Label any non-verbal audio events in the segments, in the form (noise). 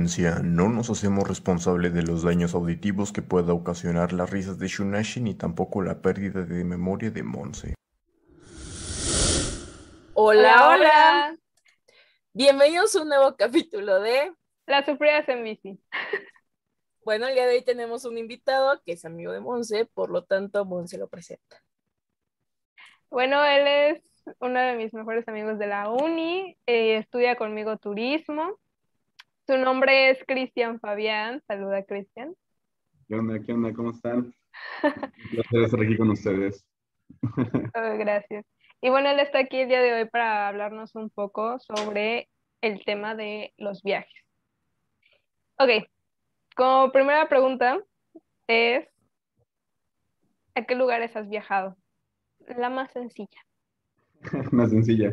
Advertencia: No nos hacemos responsables de los daños auditivos que pueda ocasionar las risas de Shunashi ni tampoco la pérdida de memoria de Monse. Hola, hola. Bienvenidos a un nuevo capítulo de Las sufridas en bici. Bueno, el día de hoy tenemos un invitado que es amigo de Monse, por lo tanto, Monse lo presenta. Bueno, él es uno de mis mejores amigos de la uni, eh, estudia conmigo turismo. Su nombre es Cristian Fabián. Saluda, Cristian. ¿Qué onda? ¿Qué onda? ¿Cómo están? (laughs) Un placer estar aquí con ustedes. (laughs) Oh, gracias. Y bueno, él está aquí el día de hoy para hablarnos un poco sobre el tema de los viajes. Ok, como primera pregunta es, ¿a qué lugares has viajado? La más sencilla. (laughs) más sencilla.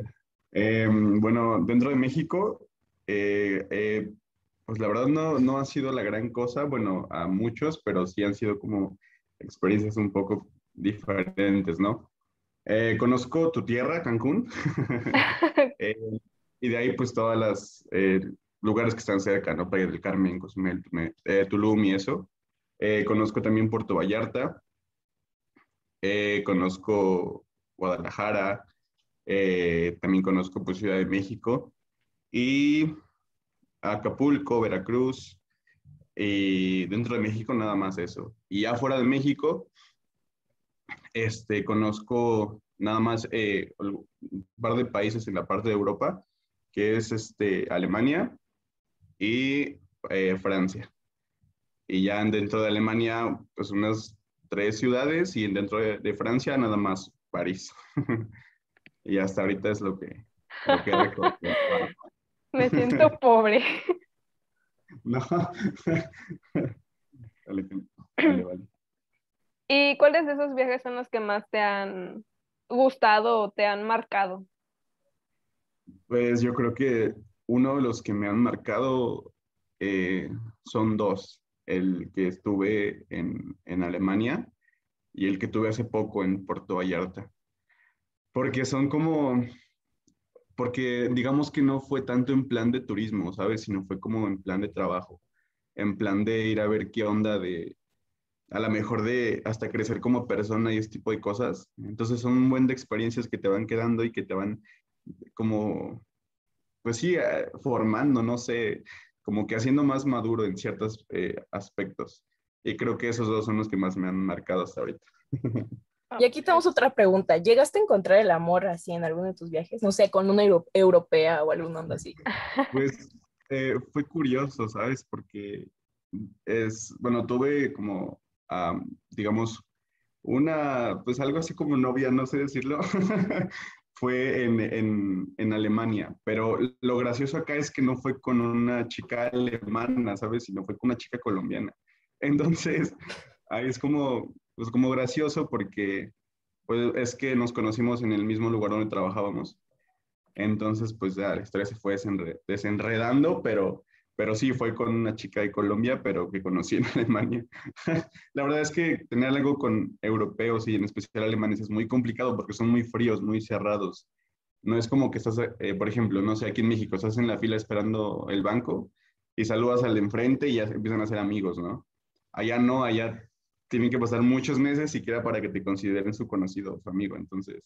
Eh, bueno, dentro de México, eh, eh, pues la verdad no, no ha sido la gran cosa, bueno, a muchos, pero sí han sido como experiencias un poco diferentes, ¿no? Eh, conozco tu tierra, Cancún, (laughs) (laughs) eh, y de ahí pues todas las eh, lugares que están cerca, ¿no? Playa del Carmen, Cozumel, Tulum y eso. conozco también Puerto Vallarta, conozco Guadalajara, también conozco pues Ciudad de México y Acapulco, Veracruz, y dentro de México nada más eso. Y afuera de México, este, conozco nada más eh, un par de países en la parte de Europa, que es este, Alemania y eh, Francia. Y ya dentro de Alemania, pues unas tres ciudades y dentro de, Francia nada más París. (laughs) y hasta ahorita es lo que, lo que (laughs) Me (laughs) siento pobre. (laughs) No. (laughs) (clears throat) ¿Y cuáles de esos viajes son los que más te han gustado o te han marcado? Pues yo creo que uno de los que me han marcado eh, son dos. El que estuve en, en Alemania y el que tuve hace poco en Puerto Vallarta. Porque son como, porque digamos que no fue tanto en plan de turismo, ¿sabes? Sino fue como en plan de trabajo, en plan de ir a ver qué onda de, a lo mejor de hasta crecer como persona y ese tipo de cosas. Entonces son un buen de experiencias que te van quedando y que te van como, pues sí, eh, formando, no sé, como que haciendo más maduro en ciertos eh, aspectos. Y creo que esos dos son los que más me han marcado hasta ahorita. (laughs) Y aquí tenemos otra pregunta. ¿Llegaste a encontrar el amor así en alguno de tus viajes? No sé, con una europea o algún onda así. Pues eh, fue curioso, ¿sabes? Porque es, bueno, tuve como, digamos, una, pues algo así como novia, no sé decirlo, (laughs) fue en, en, en, Alemania, pero lo gracioso acá es que no fue con una chica alemana, ¿sabes? Sino fue con una chica colombiana. Entonces, ahí es como, pues como gracioso porque pues, es que nos conocimos en el mismo lugar donde trabajábamos. Entonces, pues ya la historia se fue desenredando, pero, pero sí, fue con una chica de Colombia, pero que conocí en (laughs) Alemania. (laughs) la verdad es que tener algo con europeos y en especial alemanes es muy complicado porque son muy fríos, muy cerrados. No es como que estás, eh, por ejemplo, no sé, aquí en México, estás en la fila esperando el banco y saludas al de enfrente y ya empiezan a ser amigos, ¿no? Allá no, allá tienen que pasar muchos meses siquiera para que te consideren su conocido o su amigo. Entonces,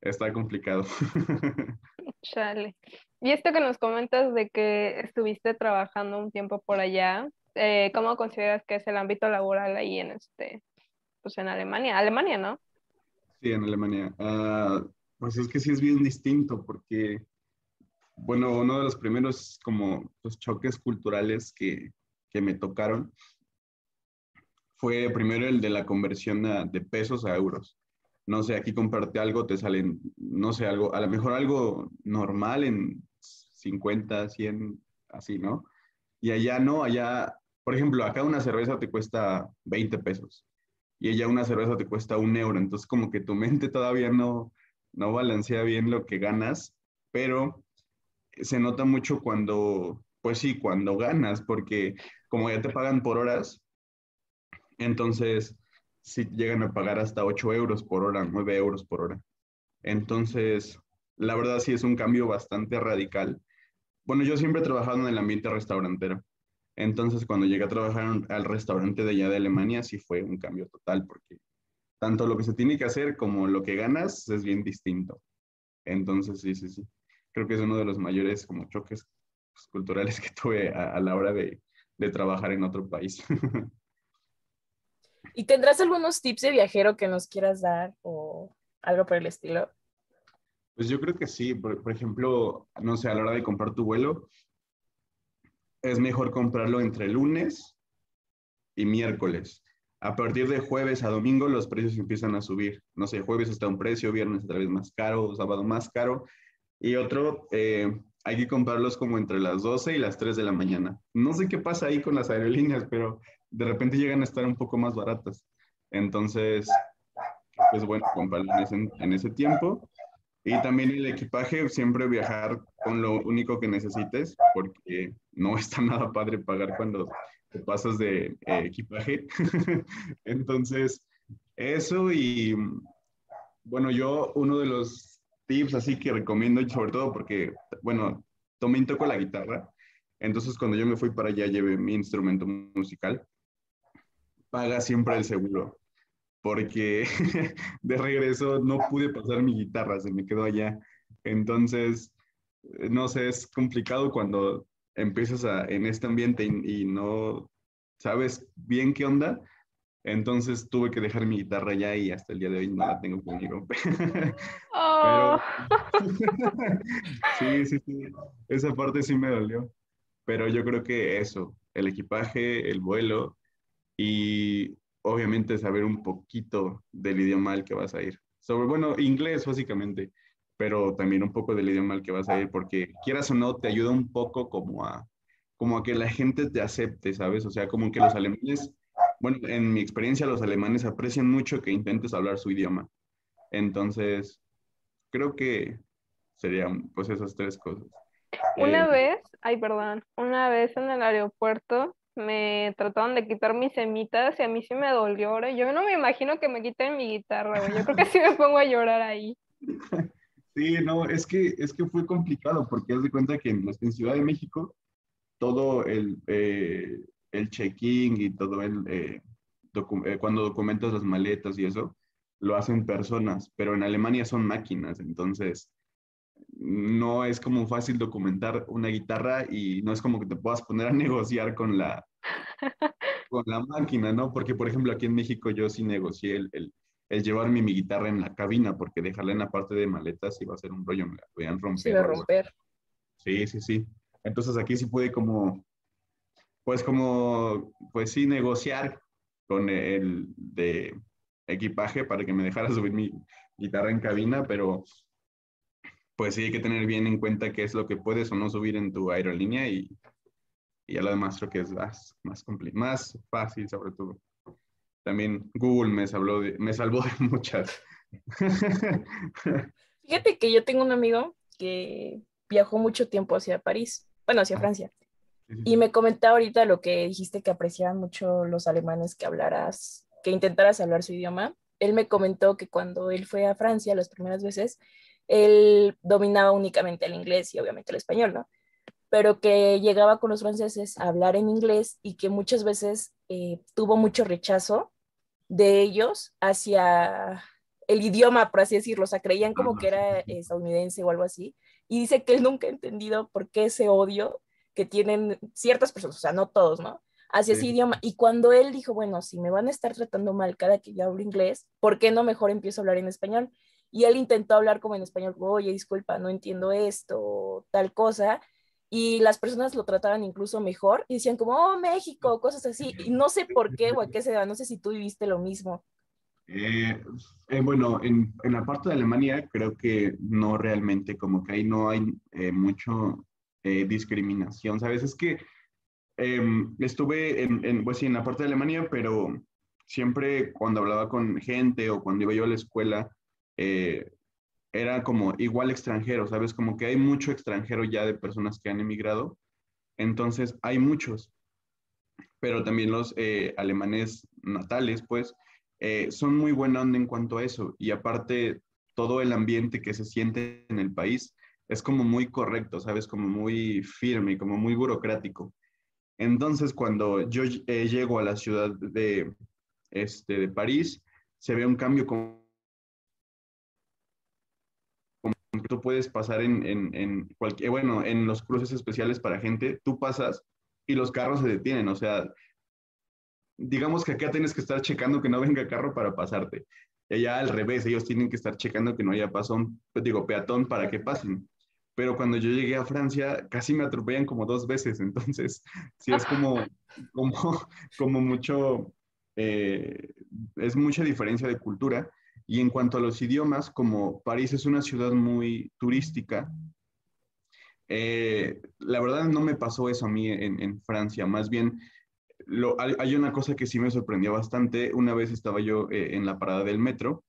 está complicado. (laughs) Chale. Y esto que nos comentas de que estuviste trabajando un tiempo por allá, eh, ¿cómo consideras que es el ámbito laboral ahí en este, pues en Alemania? Alemania, ¿no? Sí, en Alemania. Ah, pues es que sí es bien distinto porque, bueno, uno de los primeros como los pues, choques culturales que, que me tocaron fue primero el de la conversión de pesos a euros. No sé, aquí comprarte algo te salen, no sé, algo, a lo mejor algo normal en 50, 100, así, ¿no? Y allá no, allá, por ejemplo, acá una cerveza te cuesta 20 pesos y allá una cerveza te cuesta un euro. Entonces, como que tu mente todavía no, no balancea bien lo que ganas, pero se nota mucho cuando, pues sí, cuando ganas, porque como ya te pagan por horas, entonces, si llegan a pagar hasta 8 euros por hora, 9 euros por hora. Entonces, la verdad sí es un cambio bastante radical bueno, yo siempre he trabajado en el ambiente restaurantero. Entonces, cuando llegué a trabajar al restaurante de allá de Alemania, sí fue un cambio total, porque tanto lo que se tiene que hacer como lo que ganas es bien distinto. Entonces, sí, sí, sí. Creo que es uno de los mayores como choques culturales (laughs) que tuve a, la hora de, de trabajar en otro país. (laughs) ¿Y tendrás algunos tips de viajero que nos quieras dar o algo por el estilo? Pues yo creo que sí. Por, ejemplo, no sé, a la hora de comprar tu vuelo, es mejor comprarlo entre lunes y miércoles. A partir de jueves a domingo los precios empiezan a subir. No sé, jueves está un precio, viernes otra vez más caro, sábado más caro. Y otro, eh, hay que comprarlos como entre las 12 y las 3 de la mañana. No sé qué pasa ahí con las aerolíneas, pero de repente llegan a estar un poco más baratas. Entonces, pues bueno, comprarlo en en ese tiempo. Y también el equipaje, siempre viajar con lo único que necesites, porque no está (laughs) nada padre pagar cuando te pasas de eh, equipaje. (laughs) Entonces, eso y bueno, yo uno de los tips así que recomiendo, sobre todo porque, bueno, tomé toco la guitarra, entonces cuando yo me fui para allá llevé mi instrumento musical, paga siempre el seguro porque (laughs) de regreso no pude pasar mi guitarra, se me quedó allá. Entonces, no sé, es complicado cuando empiezas a, en este ambiente y, no sabes bien qué onda. Entonces tuve que dejar mi guitarra allá y hasta el día de hoy no la tengo conmigo. (laughs) Oh. (laughs) sí, sí, sí, esa parte sí me dolió. Pero yo creo que eso, el equipaje, el vuelo y obviamente saber un poquito del idioma al que vas a ir. Sobre, bueno, inglés básicamente, pero también un poco del idioma al que vas a ir, porque quieras o no, te ayuda un poco como a, como a que la gente te acepte, ¿sabes? O sea, como que los alemanes, bueno, en mi experiencia, los alemanes aprecian mucho que intentes hablar su idioma. Entonces, creo que serían pues esas tres cosas. Una eh, vez, ay, perdón, una vez en el aeropuerto me trataron de quitar mis semitas y a mí sí me dolió. Yo no me imagino que me quiten mi guitarra, Yo creo que (laughs) sí me pongo a llorar ahí. (laughs) Sí, no, es que, es que fue complicado porque haz de cuenta que en, en Ciudad de México todo el, eh, el check-in y todo el, eh, eh, cuando documentas las maletas y eso, lo hacen personas, pero en Alemania son máquinas, entonces no es como fácil documentar una guitarra y no es como que te puedas poner a negociar con la, (laughs) con la máquina, ¿no? Porque, por ejemplo, aquí en México yo sí negocié el, el, el llevarme mi guitarra en la cabina, porque dejarla en la parte de maletas iba a ser un rollo, me la podían romper. Sí, romper. Sí, sí, sí. Entonces aquí sí pude como, pues como, pues sí, negociar con el de equipaje para que me dejara (laughs) subir mi guitarra en cabina, pero pues sí hay que tener bien en cuenta qué es lo que puedes o no subir en tu aerolínea y, y ya lo demás creo que es más, más, más fácil sobre todo. También Google me salvó de, me salvó de muchas. (laughs) Fíjate que yo tengo un amigo que viajó mucho tiempo hacia París, bueno, hacia Francia. Y me comentaba ahorita lo que dijiste que apreciaban mucho los alemanes que hablaras, que intentaras hablar su idioma. Él me comentó que cuando él fue a Francia las primeras veces, él dominaba únicamente el inglés y obviamente el español, ¿no? Pero que llegaba con los franceses a hablar en inglés y que muchas veces eh, tuvo mucho rechazo de ellos hacia el idioma, por así decirlo, o sea, creían como que era estadounidense o algo así. Y dice que él nunca ha entendido por qué ese odio que tienen ciertas personas, o sea, no todos, ¿no? Hacia ese idioma. Y cuando él dijo, bueno, si me van a estar tratando mal cada que yo hablo inglés, ¿por qué no mejor empiezo a hablar en español? y él intentó hablar como en español, oye, disculpa, no entiendo esto, tal cosa, y las personas lo trataban incluso mejor y decían como, oh, México, cosas así, y no sé por qué o a qué se da, no sé si tú viviste lo mismo. Eh, eh, bueno, en, en, la parte de Alemania creo que no realmente, como que ahí no hay eh, mucho discriminación, ¿sabes? Es que em, estuve en, en, pues, sí, en la parte de Alemania, pero siempre cuando hablaba con gente o cuando iba yo a la escuela, eh, era como igual extranjero, ¿sabes? Como que hay mucho extranjero ya de personas que han emigrado. Entonces, hay muchos. Pero también los eh, alemanes natales, pues, eh, son muy buena onda en cuanto a eso. Y aparte, todo el ambiente que se siente en el país es como muy correcto, ¿sabes? Como muy firme como muy burocrático. Entonces, cuando yo eh, llego a la ciudad de, este, de París, se ve un cambio como, que tú puedes pasar en, en, en cualquier, bueno, en los cruces especiales para gente, tú pasas y los carros se detienen, o sea, digamos que acá tienes que estar checando que no venga carro para pasarte. Y allá al revés, ellos tienen que estar checando que no haya pasón, digo, peatón para que pasen pero cuando yo llegué a Francia casi me atropellan como dos veces, entonces (laughs) sí es como, como, como mucho, eh, es mucha diferencia de cultura. Y en cuanto a los idiomas, como París es una ciudad muy turística, eh, la verdad no me pasó eso a mí en, en Francia, más bien lo, hay, una cosa que sí me sorprendió bastante. Una vez estaba yo eh, en la parada del metro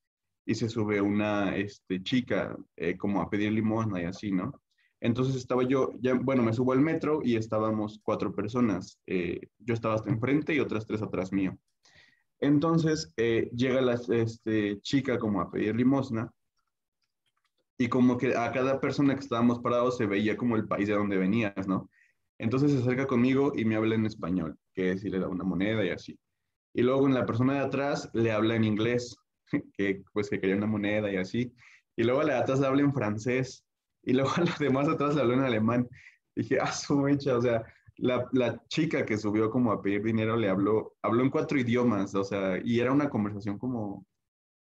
y se sube una este, chica eh, como a pedir limosna y así, ¿no? Entonces estaba yo, ya, bueno, me subo al metro y estábamos cuatro personas. Eh, yo estaba hasta enfrente y otras tres atrás mío. Entonces eh, llega la este, chica como a pedir limosna y como que a cada persona que estábamos parados se veía como el país de donde venías, ¿no? Entonces se acerca conmigo y me habla en español, que es si le da una moneda y así. Y luego en la persona de atrás le habla en inglés (laughs) que pues que quería una moneda y así. Y luego la de atrás habla en francés. Y luego a los demás atrás le habló en alemán. dije, ah, su mecha, o sea, la, la, chica que subió como a pedir dinero le habló, habló en cuatro idiomas, o sea, y era una conversación como,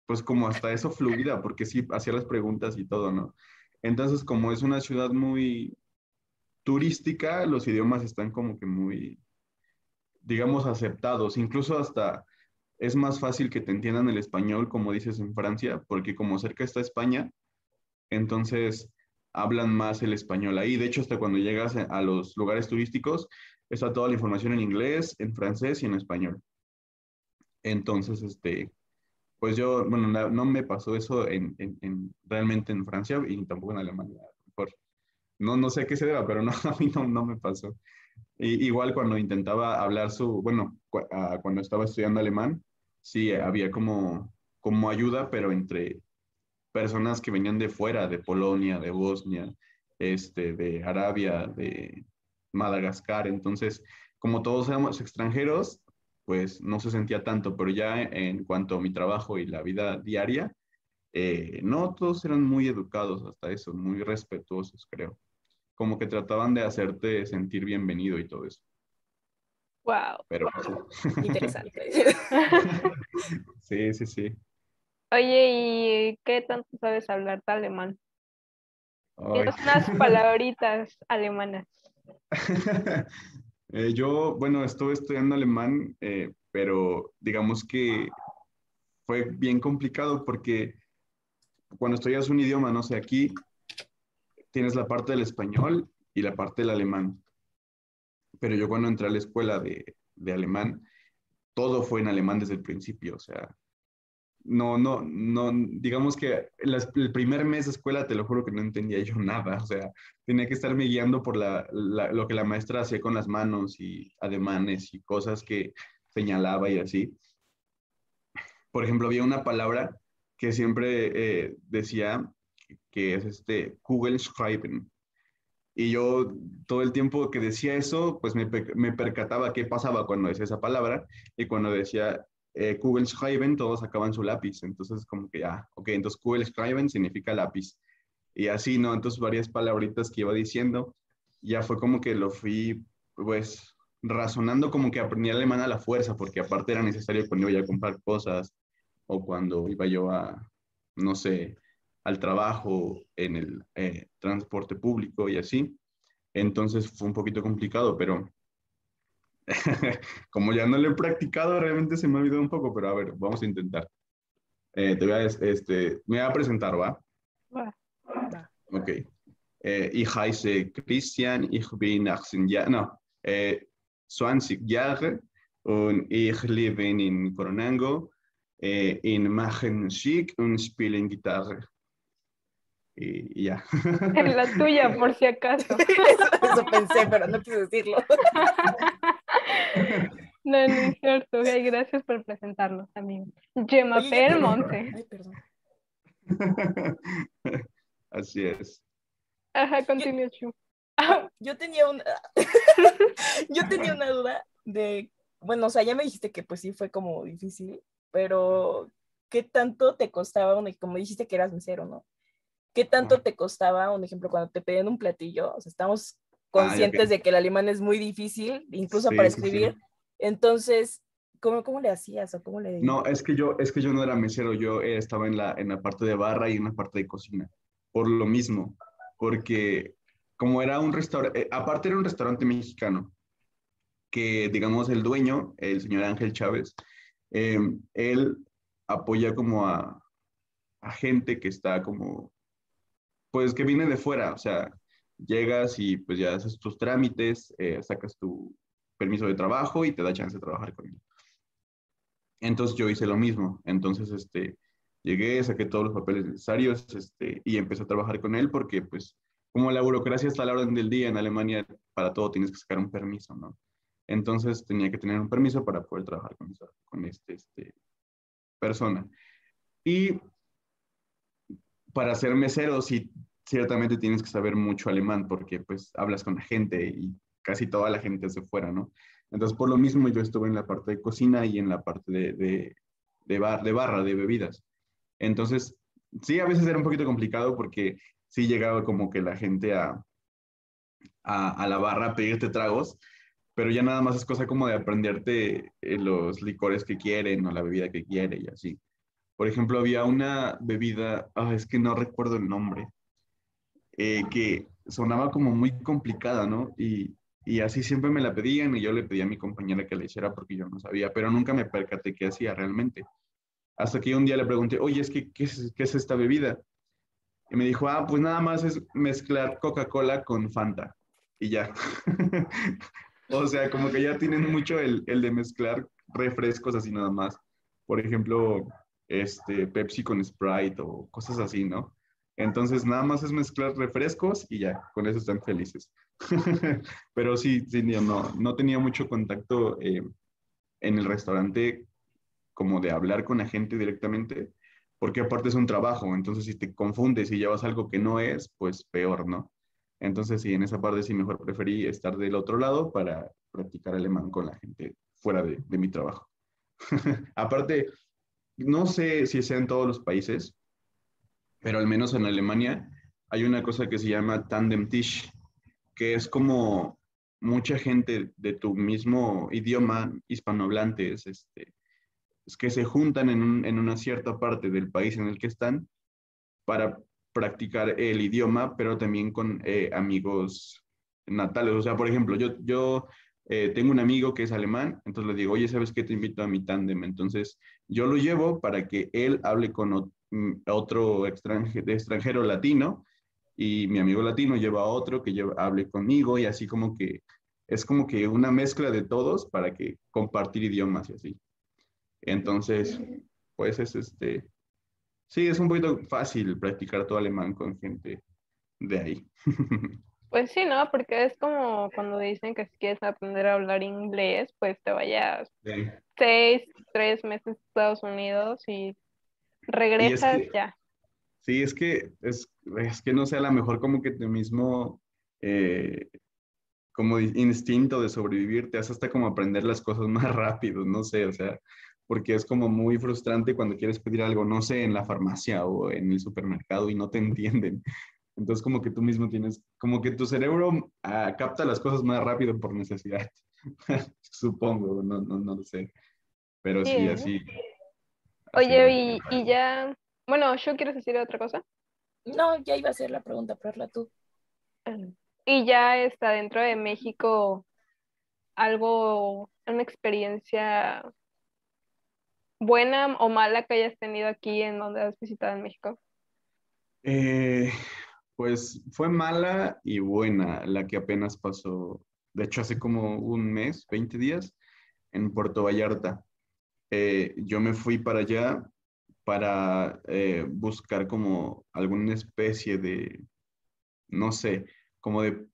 pues como hasta eso fluida, porque sí hacía las preguntas y todo, ¿no? Entonces, como es una ciudad muy turística, los idiomas están como que muy, digamos, aceptados, incluso hasta es más fácil que te entiendan el español, como dices en Francia, porque como cerca está España, entonces hablan más el español ahí. De hecho, hasta cuando llegas a los lugares turísticos, está toda la información en inglés, en francés y en español. Entonces, este, pues yo, bueno, no, me pasó eso en, en, realmente en Francia y tampoco en Alemania. no, no sé a qué se deba, pero (laughs) no, a mí no, no me pasó. igual cuando intentaba hablar su, bueno, ah, cuando estaba estudiando alemán, sí, había como, como ayuda, pero entre personas que venían de fuera, de Polonia, de Bosnia, este, de Arabia, de Madagascar. Entonces, como todos éramos extranjeros, pues no se sentía tanto, pero ya en cuanto a mi trabajo y la vida diaria, eh, no, todos eran muy educados hasta eso, muy respetuosos, creo. Como que trataban de hacerte sentir bienvenido y todo eso. Wow. Pero (laughs) interesante. (laughs) sí, sí, sí. Oye, ¿y qué tanto sabes hablar alemán? Tienes unas palabritas alemanas. (laughs) Eh, yo, bueno, estuve estudiando alemán, eh, pero digamos que fue bien complicado porque cuando estudias un idioma, no sé, aquí tienes la parte del español y la parte del alemán pero yo cuando entré a la escuela de, de alemán, todo fue en alemán desde el principio, o sea, no, no, no, digamos que el primer mes de escuela te lo juro que no entendía yo (laughs) nada, o sea, tenía que estarme guiando por la, lo que la maestra hacía con las manos y ademanes y cosas que señalaba y así. Por ejemplo, había una palabra que siempre eh, decía que es este Kugelschreiben, y yo todo el tiempo que decía eso, pues me, me percataba qué pasaba cuando decía esa palabra. Y cuando decía eh, Kugelschreiben, todos sacaban su lápiz. Entonces, como que ya, ah, ok, entonces Kugelschreiben significa lápiz. Y así, ¿no? Entonces, varias palabritas que iba diciendo, ya fue como que lo fui, pues, razonando como que aprendí alemán a la fuerza, porque aparte era necesario cuando iba a comprar cosas o cuando iba yo a, no sé, al trabajo, en el eh, transporte público y así. Entonces fue un poquito complicado, pero (laughs) como ya no lo he practicado, realmente se me ha olvidado un poco, pero a ver, vamos a intentar. Eh, te voy a, este, me voy a presentar, ¿va? Va. Ok. Eh, ich heiße Christian, ich bin 18 Jahre, no, eh, 20 Jahre und ich lebe in Coronango, eh, in Machen Schick und spiele Gitarre y, ya. (laughs) En la tuya, por si acaso. (laughs) Eso, pensé, pero no quise decirlo. No, no es cierto. gracias por presentarnos también. Gemma Monte. Ay, perdón. (laughs) Así es. Ajá, continúa, Yo tenía una, (laughs) yo tenía una duda de, bueno, o sea, ya me dijiste que pues sí fue como difícil, pero ¿qué tanto te costaba, un, como dijiste que eras mesero, ¿no? ¿Qué tanto te costaba, un ejemplo, cuando te pedían un platillo? O sea, estamos ah, conscientes de que el alemán es muy difícil, incluso para escribir. Entonces, ¿cómo, ¿cómo le hacías o cómo le No, es que yo, es que yo no era mesero, yo eh, estaba en la, en la parte de barra y en la parte de cocina, por lo mismo, porque como era un restaurante, eh, aparte era un restaurante mexicano, que digamos el dueño, el señor Ángel Chávez, em, él apoya como a, a gente que está como, pues que viene de fuera, o sea, llegas y pues ya haces tus trámites, eh, sacas tu permiso de trabajo y te da chance de trabajar con él. Entonces yo hice lo mismo, entonces este, llegué, saqué todos los papeles necesarios este, y empecé a trabajar con él porque pues como la burocracia está a la orden del día en Alemania, para todo tienes que sacar un permiso, ¿no? Entonces tenía que tener un permiso para poder trabajar con, esa, con este, este persona. Y para ser mesero, sí, ciertamente tienes que saber mucho alemán porque pues hablas con la gente y casi toda la gente es de fuera, ¿no? Entonces, por lo mismo, yo estuve en la parte de cocina y en la parte de, de, bar, de barra, de bebidas. Entonces, sí, a veces era un poquito complicado porque sí llegaba como que la gente a, a, la barra a pedirte tragos, pero ya nada más es cosa como de aprenderte eh, los licores que quieren o la bebida que quiere y así. Por ejemplo, había una bebida, ah, es que no recuerdo el nombre, eh, que sonaba como muy complicada, ¿no? Y, y, así siempre me la pedían y yo le pedía a mi compañera que la hiciera porque yo no sabía, pero nunca me percaté qué hacía realmente. Hasta que un día le pregunté, oye, es que, ¿qué es, qué es esta bebida? Y me dijo, ah, pues nada más es mezclar Coca-Cola con Fanta. Y ya. (laughs) o sea, como que ya tienen mucho el, el, de mezclar refrescos así nada más. Por ejemplo, este, Pepsi con Sprite o cosas así, ¿no? Entonces nada más es mezclar refrescos y ya, con eso están felices. (laughs) Pero sí, sí no, no tenía mucho contacto eh, en el restaurante como de hablar con la gente directamente porque aparte es un trabajo, entonces si te confundes y llevas algo que no es, pues peor, ¿no? Entonces sí, en esa parte sí mejor preferí estar del otro lado para practicar alemán con la gente fuera de, mi trabajo. (laughs) aparte, no sé si sea en todos los países, pero al menos en Alemania hay una cosa que se llama Tandem Tisch, que es como mucha gente de tu mismo idioma hispanohablantes, este, que se juntan en, una cierta parte del país en el que están para practicar el idioma, pero también con eh, amigos natales. O sea, por ejemplo, yo, yo eh, tengo un amigo que es alemán, entonces le digo, oye, ¿sabes qué? Te invito a mi tándem. Entonces, yo lo llevo para que él hable con mm, otro extranjero, extranjero latino y mi amigo latino lleva a otro que hable conmigo y así como que es como que una mezcla de todos para que compartir idiomas y así. Entonces, pues es este, sí, es un poquito fácil practicar todo alemán con gente de ahí. (laughs) Pues sí, ¿no? Porque es como cuando dicen que si quieres aprender a hablar inglés, pues te vayas seis, tres meses a Estados Unidos y regresas ya. Sí, es que es, es, que no sea la mejor como que tu mismo eh, como instinto de sobrevivir te hace hasta como aprender las cosas (laughs) más rápido, no sé, o sea, porque es como muy frustrante cuando quieres pedir algo, no sé, en la farmacia o en el supermercado y no te (laughs) entienden. Entonces como que tú mismo tienes, como que tu cerebro ah, capta las cosas más rápido por necesidad, (laughs) supongo, no, no, no lo sé, pero sí, así. Oye, y, y, ya, bueno, ¿yo quieres decir otra cosa? No, ya iba a ser la pregunta, pero la tú. Y ya está dentro de México algo, una experiencia buena o mala que hayas tenido aquí en donde has visitado en México? Eh, pues fue mala y buena la que apenas pasó, de hecho hace como un mes, 20 días, en Puerto Vallarta. Eh, yo me fui para allá para eh, buscar como alguna especie de, no sé, como de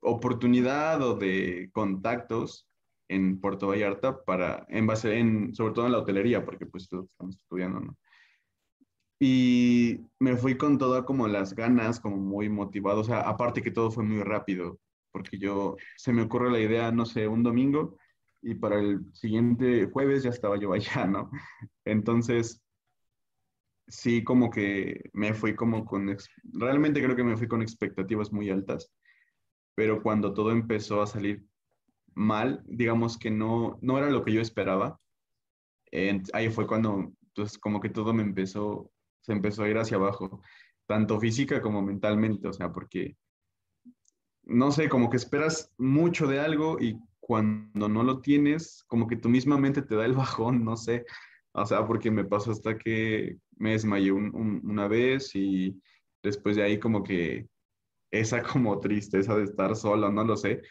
oportunidad o de contactos en Puerto Vallarta para, en base, en, sobre todo en la hotelería, porque pues estamos estudiando, ¿no? Y me fui con todas como las ganas, como muy motivado. O sea, aparte que todo fue muy rápido, porque yo, se me ocurre la idea, no sé, un domingo y para el siguiente jueves ya estaba yo (laughs) allá, ¿no? Entonces, sí, como que me fui como con, realmente creo que me fui con expectativas muy altas, pero cuando todo empezó a salir mal, digamos que no, no era lo que yo esperaba, ahí fue cuando, pues como que todo me empezó, se empezó a ir hacia abajo, tanto física como mentalmente, o sea, porque, no sé, como que esperas mucho de algo y cuando no lo tienes, como que tu misma mente te da el bajón, no sé, o sea, porque me pasó hasta que me desmayé una vez y después de ahí como que esa como tristeza de estar sola, no lo sé,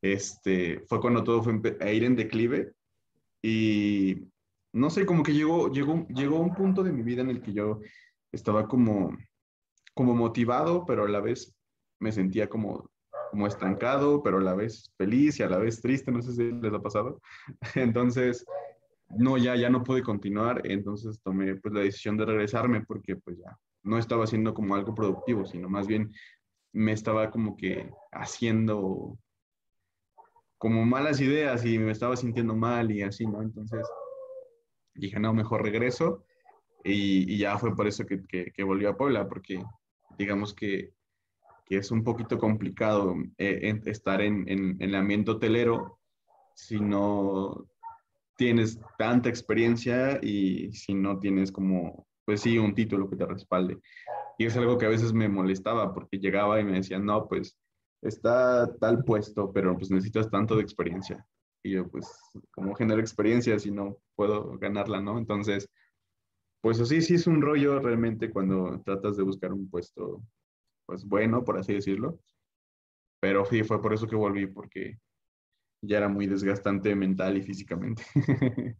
este, fue cuando todo fue a ir en declive y no sé, como que llegó, llegó, llegó un punto de mi vida en el que yo estaba como, como motivado, pero a la vez me sentía como, como estancado, pero a la vez feliz y a la vez triste, no sé si les ha pasado. (laughs) Entonces, no, ya, ya no pude continuar, entonces tomé pues la decisión de regresarme porque pues ya no estaba haciendo como algo productivo, sino más bien me estaba como que haciendo como malas ideas y me estaba sintiendo mal y así, ¿no? Entonces dije, no, mejor regreso y, ya fue por eso que, que, volví a Puebla, porque digamos que, que es un poquito complicado eh, estar en, en, el ambiente hotelero si no tienes tanta experiencia y si no tienes como, pues sí, un título que te respalde. Y es algo que a veces me molestaba porque llegaba y me decían, no, pues está tal puesto, pero pues necesitas tanto de experiencia. Y yo, pues, como genero experiencia si no puedo ganarla, no? Entonces, pues así sí es un rollo realmente cuando tratas de buscar un puesto, pues bueno, por así decirlo. Pero sí, fue por eso que volví, porque ya era muy desgastante mental y físicamente. (laughs)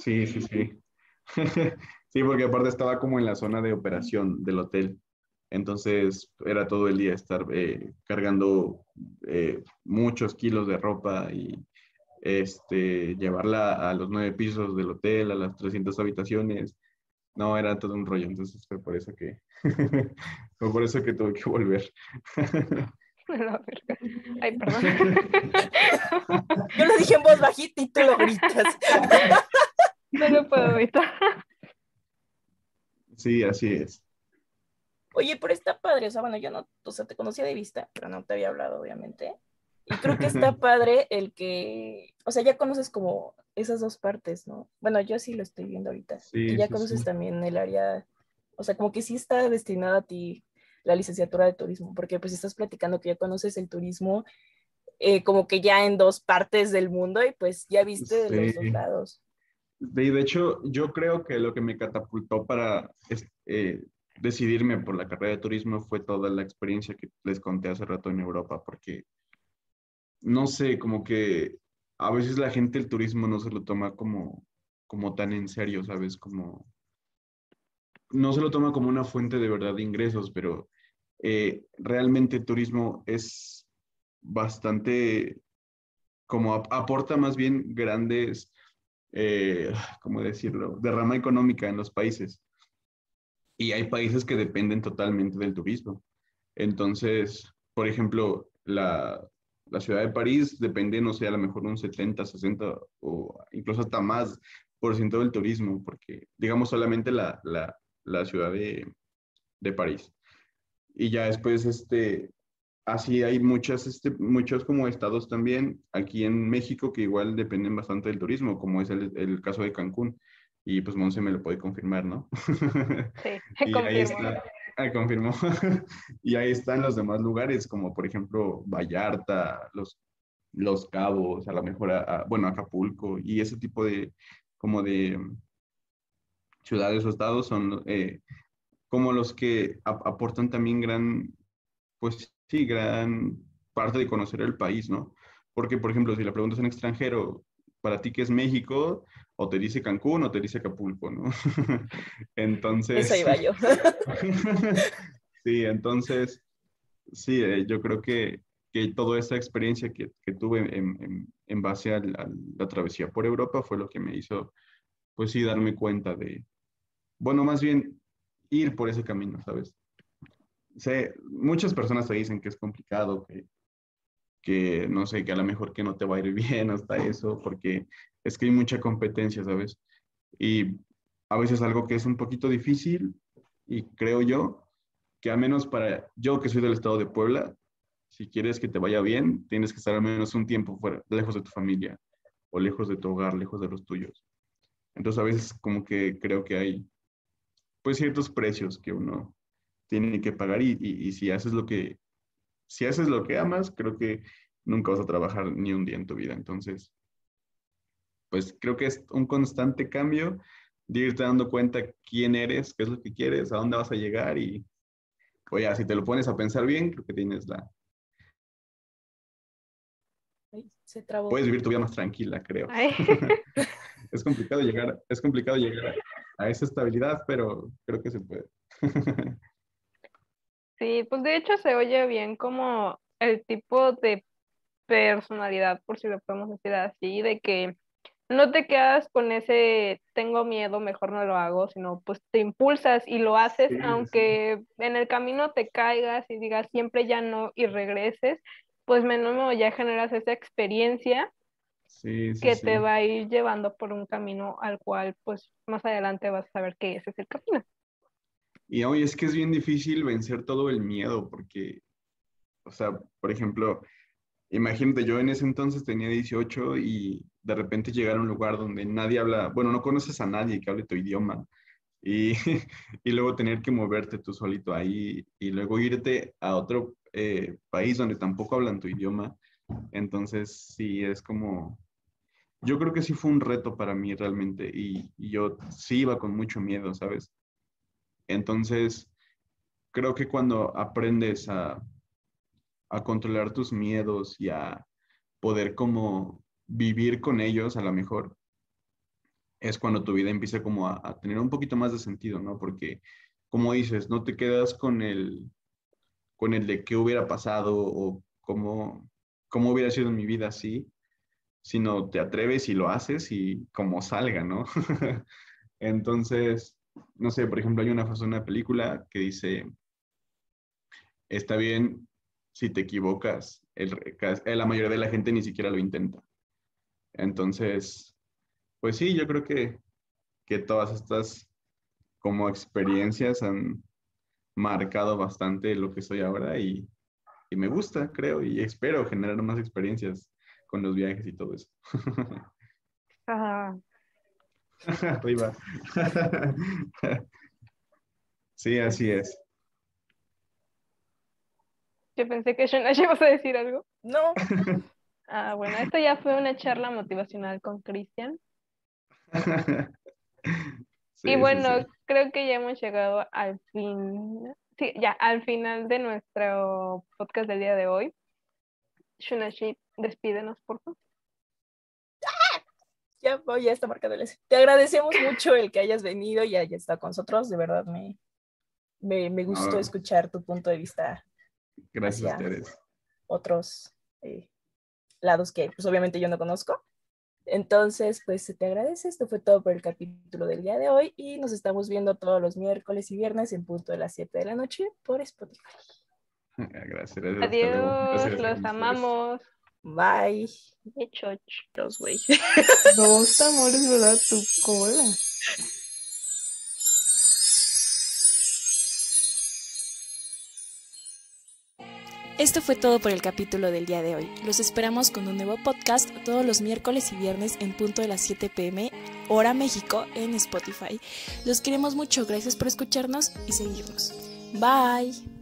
sí, sí, sí. (laughs) sí, porque aparte estaba como en la zona de operación del hotel. Entonces era todo el día estar eh, cargando eh, muchos kilos de ropa y este, llevarla a los nueve pisos del hotel, a las 300 habitaciones. No, era todo un rollo. Entonces fue por eso que, (laughs) fue por eso que tuve que volver. (laughs) Ay, perdón. (laughs) Yo lo dije en voz bajita y tú lo gritas. No lo puedo evitar. Sí, así es. Oye, pero está padre, o sea, bueno, yo no, o sea, te conocía de vista, pero no te había hablado, obviamente. Y creo que está (laughs) padre el que, o sea, ya conoces como esas dos partes, ¿no? Bueno, yo sí lo estoy viendo ahorita. y ya conoces también el área, o sea, como que sí está destinada a ti la licenciatura de turismo, porque pues estás platicando que ya conoces el turismo eh, como que ya en dos partes del mundo y pues ya viste de los dos lados. De, hecho, yo creo que lo que me catapultó para eh, decidirme por la carrera de turismo fue toda la experiencia que les conté hace rato en Europa, porque no sé, como que a veces la gente el turismo no se lo toma como, como tan en serio, ¿sabes? Como, no se lo toma como una fuente de verdad de ingresos, pero eh, realmente el turismo es bastante, como aporta más bien grandes, eh, ¿cómo decirlo?, de rama económica en los países. Y hay países que dependen totalmente del turismo. Entonces, por ejemplo, la, la ciudad de París depende, no sé, a lo mejor un 70, 60 o incluso hasta más por ciento del turismo, porque digamos solamente la, la, la ciudad de, de, París. Y ya después, este, así hay muchas, este, muchos como estados también aquí en México que igual dependen bastante del turismo, como es el, el caso de Cancún. Y pues Monse me lo puede confirmar, ¿no? (laughs) Sí, (laughs) y ahí está, ah, confirmó. (laughs) y ahí están los demás lugares, como por ejemplo Vallarta, los, los Cabos, a lo mejor, bueno, Acapulco, y ese tipo de, como de, ciudades o estados son eh, como los que aportan también gran, pues sí, gran parte de conocer el país, ¿no? Porque, por ejemplo, si la pregunta es un extranjero, para ti qué es México, o te dice Cancún o te dice Acapulco, ¿no? (laughs) entonces... Eso iba yo. (laughs) sí, entonces, sí, eh, yo creo que, que toda esa experiencia que, que tuve en, en, base a la, travesía por Europa fue lo que me hizo, pues sí, darme cuenta de, bueno, más bien ir por ese camino, ¿sabes? Sé, muchas personas te dicen que es complicado, que, que no sé, que a lo mejor que no te va a ir (laughs) bien hasta eso, porque es que hay mucha competencia, ¿sabes? Y a veces algo que es un poquito difícil y creo yo que al menos para yo que soy del estado de Puebla, si quieres que te vaya bien, tienes que estar al menos un tiempo fuera, lejos de tu familia o lejos de tu hogar, lejos de los tuyos. Entonces a veces como que creo que hay pues ciertos precios que uno tiene que pagar y, y, si haces lo que si haces lo que amas, creo que nunca vas a trabajar ni un día en tu vida. Entonces, pues creo que es un constante cambio de irte dando cuenta quién eres, qué es lo que quieres, a dónde vas a llegar y, oye, si te lo pones a pensar bien, creo que tienes la, se trabó. Puedes vivir tu vida más tranquila, creo. (laughs) es complicado llegar, es complicado llegar a, esa estabilidad, pero creo que se puede. (laughs) sí, pues de hecho se oye bien como el tipo de personalidad, por si lo podemos decir así, de que no te quedas con ese tengo miedo, mejor no lo hago, sino pues te impulsas y lo haces, aunque en el camino te caigas y digas siempre ya no y regreses, pues menos ya generas esa experiencia que te va a ir llevando por un camino al cual pues más adelante vas a saber que ese es el camino. Y hoy es que es bien difícil vencer todo el miedo porque, o sea, por ejemplo, imagínate, yo en ese entonces tenía 18 y de repente llegar a un lugar donde nadie habla, bueno, no conoces a nadie que hable tu idioma. Y, (laughs) y luego tener que moverte tú solito ahí y luego irte a otro eh, país donde tampoco hablan tu idioma. Entonces, sí, es como, yo creo que sí fue un reto para mí realmente y, yo sí iba con mucho miedo, ¿sabes? Entonces, creo que cuando aprendes a, a controlar tus miedos y a poder como vivir con ellos a lo mejor, es cuando tu vida empieza como a, tener un poquito más de sentido, ¿no? Porque, como dices, no te quedas con el, con el de qué hubiera pasado o cómo, cómo hubiera sido mi vida así, sino te atreves y lo haces y como salga, ¿no? (laughs) Entonces, no sé, por ejemplo, hay una frase una película que dice, está bien si te equivocas, el, la mayoría de la gente ni siquiera lo intenta. Entonces, pues sí, yo creo que, que todas estas como experiencias han, marcado bastante lo que soy ahora y, me gusta, creo, y espero generar más experiencias con los viajes y todo eso. (laughs) (laughs) Arriba. (laughs) sí, así es. Yo pensé que Shona (laughs) ibas a decir algo. No. ah, bueno, esto ya fue una charla motivacional con Cristian. y bueno, creo que ya hemos llegado al fin, sí, ya al final de nuestro podcast del día de hoy. Shunashi, despídenos, por favor. Ya voy, ya está marcado el Te agradecemos mucho el que hayas venido y hayas estado con nosotros. De verdad, me, me, gustó escuchar tu punto de vista. Gracias a ustedes. Otros eh, lados que, pues, obviamente yo no conozco. Entonces, pues se te agradece. Esto fue todo por el capítulo del día de hoy y nos estamos viendo todos los miércoles y viernes en punto de las 7 de la noche por Spotify. (laughs) Gracias. Adiós, los amamos. Bye. Los güey. Dos (laughs) amores, ¿verdad? Tu cola. Esto fue todo por el capítulo del día de hoy. Los esperamos con un nuevo podcast todos los miércoles y viernes en punto de las 7 pm, hora México, en Spotify. Los queremos mucho, gracias por escucharnos y seguirnos. Bye.